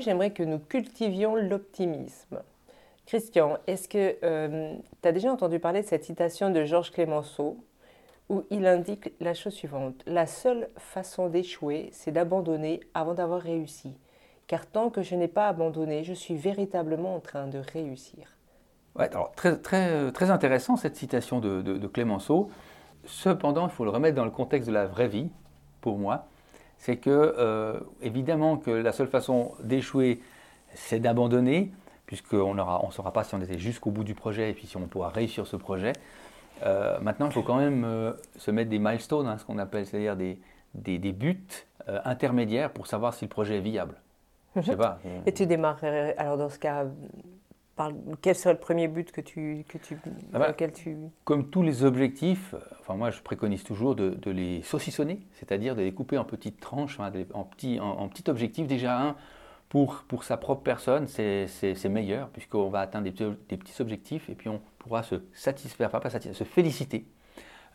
J'aimerais que nous cultivions l'optimisme. Christian, est-ce que euh, tu as déjà entendu parler de cette citation de Georges Clémenceau où il indique la chose suivante La seule façon d'échouer, c'est d'abandonner avant d'avoir réussi. Car tant que je n'ai pas abandonné, je suis véritablement en train de réussir. Ouais, très, très, très intéressant cette citation de, Clémenceau. Cependant, il faut le remettre dans le contexte de la vraie vie, pour moi. C'est que, euh, évidemment, que la seule façon d'échouer, c'est d'abandonner, puisqu'on ne on saura pas si on était jusqu'au bout du projet et puis si on pourra réussir ce projet. Euh, maintenant, il faut quand même euh, se mettre des milestones, hein, ce qu'on appelle, c'est-à-dire des, des, buts intermédiaires pour savoir si le projet est viable. Je sais pas. Et tu démarres, alors dans ce cas, quel serait le premier but que tu, que tu, ah bah, tu... Comme tous les objectifs, enfin moi je préconise toujours de, de les saucissonner, c'est-à-dire de les couper en petites tranches, hein, en, petits, en, petits objectifs. Déjà un, pour, pour sa propre personne, c'est meilleur, puisqu'on va atteindre des, des, petits objectifs et puis on pourra se satisfaire, pas, pas satisfaire, se féliciter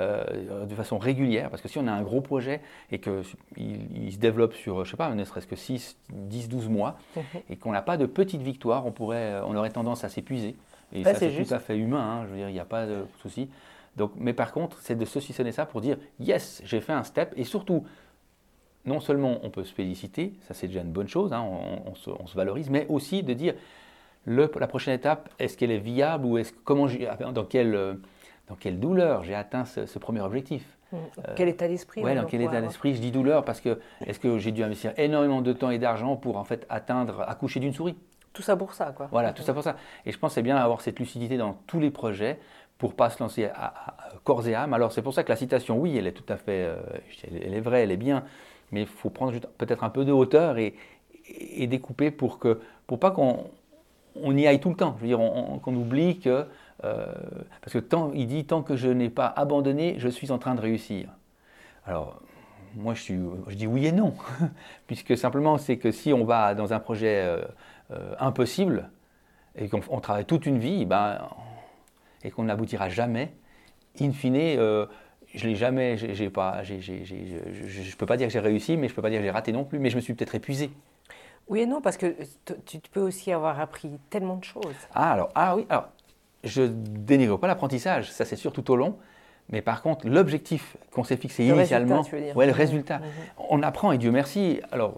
euh, de façon régulière, parce que si on a un gros projet et qu'il il se développe sur, je sais pas, ne serait-ce que 6, 10, 12 mois, mhm. et qu'on n'a pas de petites victoires, on, pourrait, on aurait tendance à s'épuiser. Et ça, c'est tout à fait humain, hein, je veux dire, il n'y a pas de souci. Donc, mais par contre, c'est de saucissonner ça pour dire, yes, j'ai fait un step, et surtout, non seulement on peut se féliciter, ça c'est déjà une bonne chose, hein, on, se, on, se, valorise, mais aussi de dire, le, la prochaine étape, est-ce qu'elle est viable ou est-ce comment dans quelle, dans quelle douleur j'ai atteint ce, premier objectif mmh. quel état d'esprit Oui, dans quel état d'esprit Je dis douleur parce que est-ce que j'ai dû investir énormément de temps et d'argent pour en fait atteindre, accoucher d'une souris? Tout ça pour ça, quoi. Voilà, tout ça pour ça. Et je pense que c'est bien d'avoir cette lucidité dans tous les projets pour pas se lancer à, corps et âme. Alors c'est pour ça que la citation, oui, elle est tout à fait, euh, elle est vraie, elle est bien, mais il faut prendre peut-être un peu de hauteur et, et découper pour que, pour pas qu'on on y aille tout le temps. Je veux dire, qu'on oublie que. Euh, parce que tant, il dit tant que je n'ai pas abandonné, je suis en train de réussir. Alors, moi, je, suis, je dis oui et non. Puisque simplement, c'est que si on va dans un projet euh, euh, impossible et qu'on travaille toute une vie, ben, et qu'on n'aboutira jamais, in fine, je l'ai jamais, j'ai pas, je ne peux pas dire que j'ai réussi, mais je ne peux pas dire que j'ai raté non plus, mais je me suis peut-être épuisé. Oui et non, parce que tu peux aussi avoir appris tellement de choses. Ah, alors, ah oui, alors, je dénigre pas l'apprentissage, ça c'est sûr tout au long. Mais par contre, l'objectif qu'on s'est fixé initialement, ouais, le résultat, mhm. on apprend et Dieu merci. Alors,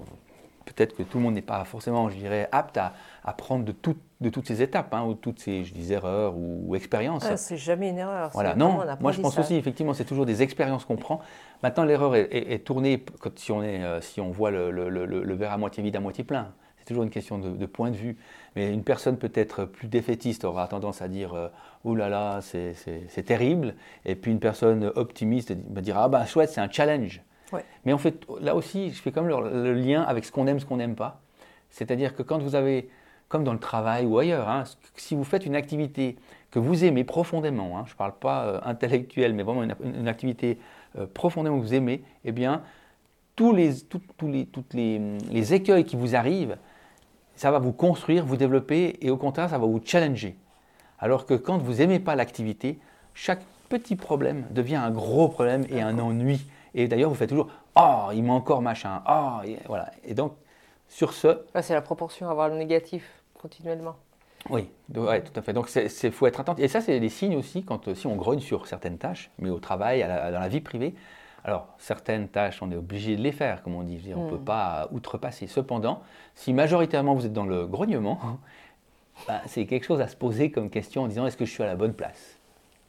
peut-être que tout le monde n'est pas forcément, je dirais, apte à, apprendre de, de toutes ces étapes, hein, ou toutes ces je dis, erreurs ou, expériences. Ah, c'est jamais une erreur. Voilà, non, moi je pense aussi, effectivement, c'est toujours des expériences qu'on prend. Maintenant, l'erreur est, tournée quand, si, on est, euh, si on voit le, le, le, verre à moitié vide, à moitié plein. C'est toujours une question de, point de vue. Mais une personne peut-être plus défaitiste aura tendance à dire euh, Oh là là, c'est terrible. Et puis une personne optimiste va dire Ah ben chouette, c'est un challenge. Mais en fait, là aussi, je fais comme le, lien avec ce qu'on aime, ce qu'on n'aime pas. C'est-à-dire que quand vous avez comme dans le travail ou ailleurs, hein, si vous faites une activité que vous aimez profondément, hein, je ne parle pas euh, intellectuel, mais vraiment une, activité euh, profondément que vous aimez, eh bien, tous les, les, toutes les, écueils qui vous arrivent, ça va vous construire, vous développer, et au contraire, ça va vous challenger. Alors que quand vous n'aimez pas l'activité, chaque petit problème devient un gros problème et un ennui. Et d'ailleurs, vous faites toujours « Oh, il m'a encore machin. Oh, voilà. Et donc, sur ce... c'est la proportion avoir le négatif continuellement. Oui, ouais, tout à fait. Donc, il faut être attentif. Et ça, c'est des signes aussi quand si on grogne sur certaines tâches, mais au travail, dans la vie privée. Alors, certaines tâches, on est obligé de les faire, comme on dit. on ne peut hmm. pas outrepasser. Cependant, si majoritairement vous êtes dans le grognement, bah, c'est quelque chose à se poser comme question en disant est-ce que je suis à la bonne place?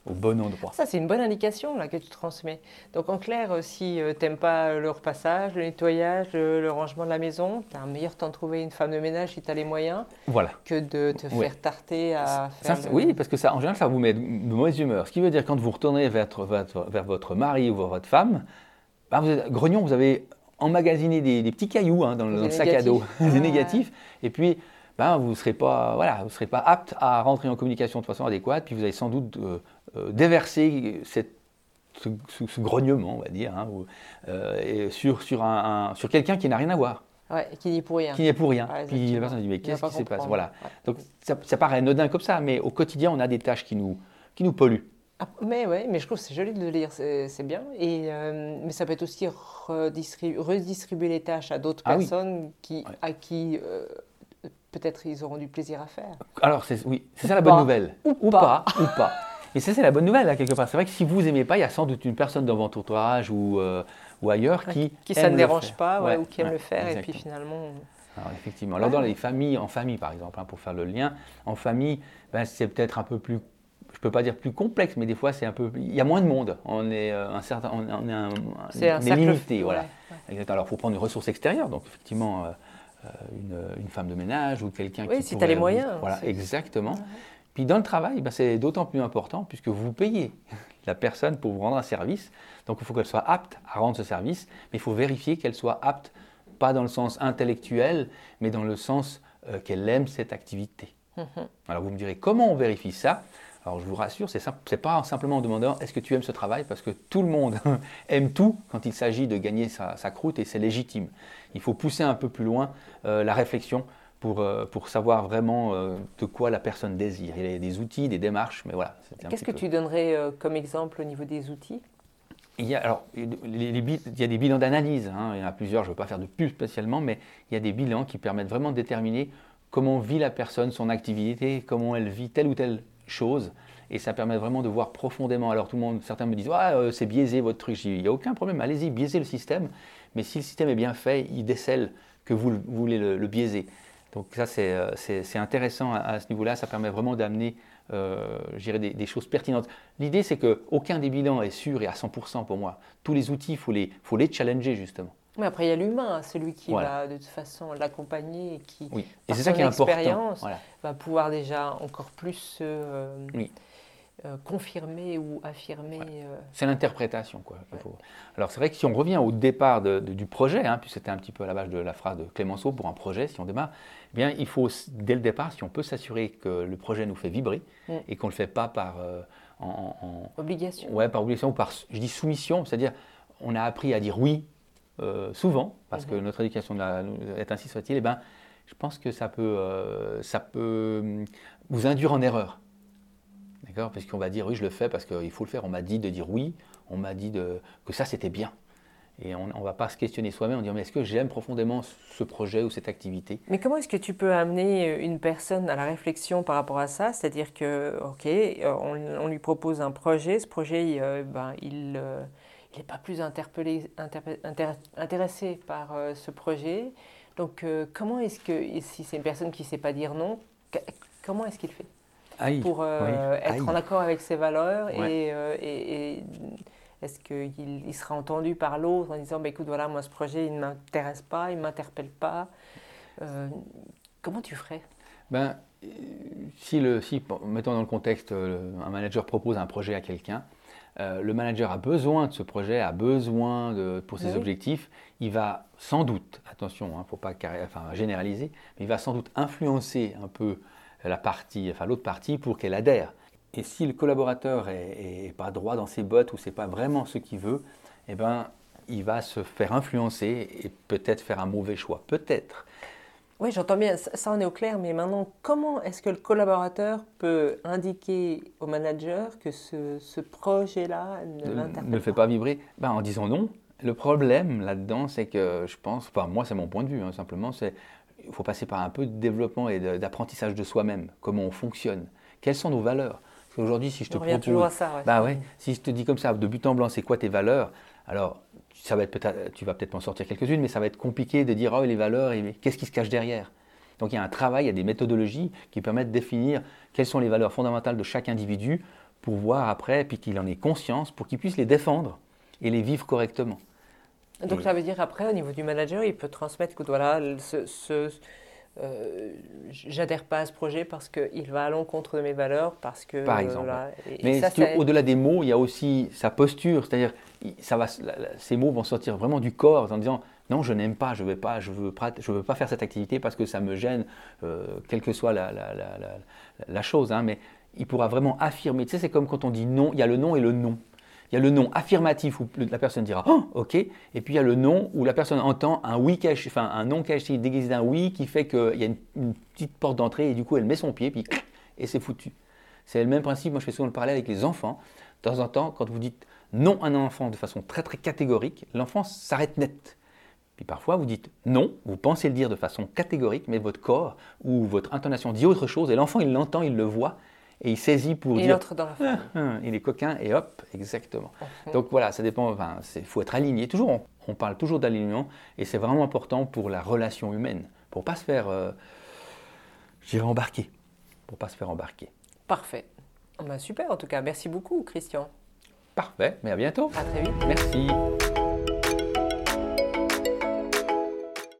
Au bon endroit. Ça, c'est une bonne indication là, que tu transmets. Donc, en clair, euh, si euh, tu n'aimes pas le repassage, le nettoyage, le, rangement de la maison, tu as un meilleur temps de trouver une femme de ménage si tu as les moyens voilà. que de te faire tarter à faire. Oui, parce que ça, en général, ça vous met de mauvaise humeur. Ce qui veut dire quand vous retournez vers, votre, vers votre mari ou votre femme, bah, vous êtes grognon, vous avez emmagasiné des, petits cailloux hein, dans, le sac à dos, des négatifs, et puis ben, vous ne serez, pas, voilà, vous serez pas apte à rentrer en communication de façon adéquate, puis vous allez sans doute euh, euh, déverser cette, ce, grognement, on va dire, hein, euh, sur, sur, un, sur quelqu'un qui n'a rien à voir. Ouais, qui n'est pour rien. Qui n'est pour rien. puis la personne dit Mais qu'est-ce qui se passe voilà. Donc ça, ça, paraît anodin comme ça, mais au quotidien, on a des tâches qui nous, qui nous polluent. Ah, mais ouais, mais je trouve que c'est joli de le lire, c'est bien. Et, mais ça peut être aussi redistribuer, les tâches à d'autres ah personnes qui, à qui peut-être ils auront du plaisir à faire. Alors, oui, c'est ça la bonne nouvelle. Ou, pas. Ou pas. Et ça, c'est la bonne nouvelle, là, quelque part. C'est vrai que si vous n'aimez pas, il y a sans doute une personne dans votre entourage ou, euh, ou ailleurs qui. Qui ça ne dérange pas ou qui aime le faire. Et puis finalement. Alors, effectivement. Alors, dans les familles, en famille, par exemple, hein, pour faire le lien, en famille, ben, c'est peut-être un peu plus je peux pas dire plus complexe, mais des fois c'est un peu, il y a moins de monde. On est euh, un certain, on, est, un, un limité, voilà. Alors, il faut prendre une ressource extérieure, donc effectivement, euh, une, femme de ménage ou quelqu'un oui, qui. si tu as les moyens. Voilà, exactement. Puis dans le travail, ben, c'est d'autant plus important puisque vous payez la personne pour vous rendre un service. Donc il faut qu'elle soit apte à rendre ce service, mais il faut vérifier qu'elle soit apte, pas dans le sens intellectuel, mais dans le sens euh, qu'elle aime cette activité. Mhm. Alors vous me direz, comment on vérifie ça? Alors je vous rassure, ce n'est pas simplement en demandant est-ce que tu aimes ce travail, parce que tout le monde aime tout quand il s'agit de gagner sa, croûte et c'est légitime. Il faut pousser un peu plus loin euh, la réflexion pour, euh, pour savoir vraiment euh, de quoi la personne désire. Il y a des outils, des démarches, mais voilà. Qu'est-ce que tu donnerais comme exemple au niveau des outils? Il y, a, alors, il y a des bilans d'analyse, hein. il y en a plusieurs, je ne veux pas faire de plus spécialement, mais il y a des bilans qui permettent vraiment de déterminer comment vit la personne, son activité, comment elle vit telle ou telle chose. Et ça permet vraiment de voir profondément. Alors tout le monde, certains me disent, ah, c'est biaisé votre truc. Il n'y a aucun problème, allez-y, biaisez le système. Mais si le système est bien fait, il décèle que vous, voulez le, biaiser. Donc ça, c'est euh, intéressant à, ce niveau-là. Ça permet vraiment d'amener euh, des, des, choses pertinentes. L'idée, c'est qu'aucun des bilans est sûr et à 100% pour moi. Tous les outils, il faut les, faut les challenger justement. Mais après, il y a l'humain, celui qui va de toute façon l'accompagner et qui, oui. et c'est ça qui est important. va pouvoir déjà encore plus euh, euh, confirmer ou affirmer. Euh, c'est l'interprétation. quoi. Alors c'est vrai que si on revient au départ du projet, hein, puis c'était un petit peu à la base de la phrase de Clémenceau pour un projet, si on démarre, eh bien il faut dès le départ, si on peut s'assurer que le projet nous fait vibrer mm. et qu'on ne le fait pas par en, obligation. Ouais, par obligation ou par, je dis soumission, c'est-à-dire on a appris à dire oui euh, souvent, parce que mhm. notre éducation est ainsi soit-il, eh ben, je pense que ça peut, euh, ça peut hum, vous induire en erreur. Parce qu'on va dire oui, je le fais parce qu'il faut le faire. On m'a dit de dire oui, on m'a dit que ça c'était bien. Et on ne va pas se questionner soi-même en disant mais est-ce que j'aime profondément ce projet ou cette activité? Mais comment est-ce que tu peux amener une personne à la réflexion par rapport à ça? C'est-à-dire que, ok, euh, on, lui propose un projet, ce projet, ben, il il n'est pas plus interpellé, intéressé par euh, ce projet. Donc, euh, comment est-ce que, si c'est une personne qui ne sait pas dire non, comment est-ce qu'il fait? Pour euh, être en accord avec ses valeurs et, est-ce qu'il il sera entendu par l'autre en disant bah, écoute, voilà, moi ce projet il ne m'intéresse pas, il ne m'interpelle pas. Comment tu ferais? Ben, si, le, si, mettons dans le contexte, un manager propose un projet à quelqu'un, euh, le manager a besoin de ce projet, a besoin de, pour ses objectifs, il va sans doute, attention, il hein, ne faut pas enfin, généraliser, mais il va sans doute influencer un peu la partie, enfin l'autre partie pour qu'elle adhère. Et si le collaborateur est, pas droit dans ses bottes ou c'est pas vraiment ce qu'il veut, eh ben, il va se faire influencer et peut-être faire un mauvais choix. Peut-être. Oui, j'entends bien, ça en est au clair, mais maintenant, comment est-ce que le collaborateur peut indiquer au manager que ce, projet-là ne, ne fait pas vibrer? Ben, En disant non. Le problème là-dedans, c'est que je pense, enfin moi c'est mon point de vue, hein, simplement, c'est il faut passer par un peu de développement et d'apprentissage de, soi-même, comment on fonctionne, quelles sont nos valeurs? Parce qu'aujourd'hui, si je te propose, ça, bah ouais, si je te dis comme ça, de but en blanc, c'est quoi tes valeurs? Alors, ça va être peut tu vas peut-être m'en sortir quelques-unes, mais ça va être compliqué de dire oh, les valeurs, et qu'est-ce qui se cache derrière? Donc il y a un travail, il y a des méthodologies qui permettent de définir quelles sont les valeurs fondamentales de chaque individu pour voir après, puis qu'il en ait conscience, pour qu'il puisse les défendre et les vivre correctement. Donc ça veut dire après, au niveau du manager, il peut transmettre que voilà, ce, euh, j'adhère pas à ce projet parce qu'il va à l'encontre de mes valeurs, parce que... Par exemple. Mais au-delà des mots, il y a aussi sa posture, c'est-à-dire ça va, ces mots vont sortir vraiment du corps en disant non, je n'aime pas, je ne veux pas, je veux, je veux pas faire cette activité parce que ça me gêne, euh, quelle que soit la, la, la, la chose. Hein, mais il pourra vraiment affirmer. Tu sais, c'est comme quand on dit non, il y a le non et le non. Il y a le non affirmatif où la personne dira oh, ok, et puis il y a le non où la personne entend un oui caché, enfin un non caché déguisé d'un oui qui fait qu'il y a une, petite porte d'entrée et du coup elle met son pied puis et c'est foutu. C'est le même principe. Moi je fais souvent le parallèle avec les enfants. De temps en temps, quand vous dites non à un enfant de façon très très catégorique, l'enfant s'arrête net. Puis parfois, vous dites non, vous pensez le dire de façon catégorique, mais votre corps ou votre intonation dit autre chose, et l'enfant, il l'entend, il le voit, et il saisit pour il dire... entre dans la. Ah, ah, il est coquin, et hop, exactement. Donc voilà, ça dépend, enfin, il faut être aligné. Toujours, on, on parle toujours d'alignement, et c'est vraiment important pour la relation humaine, pour pas se faire, euh, je dirais, embarquer. Pour pas se faire embarquer. Parfait. Ah bah, super en tout cas. Merci beaucoup, Christian. Parfait, mais à bientôt. À très vite. Merci.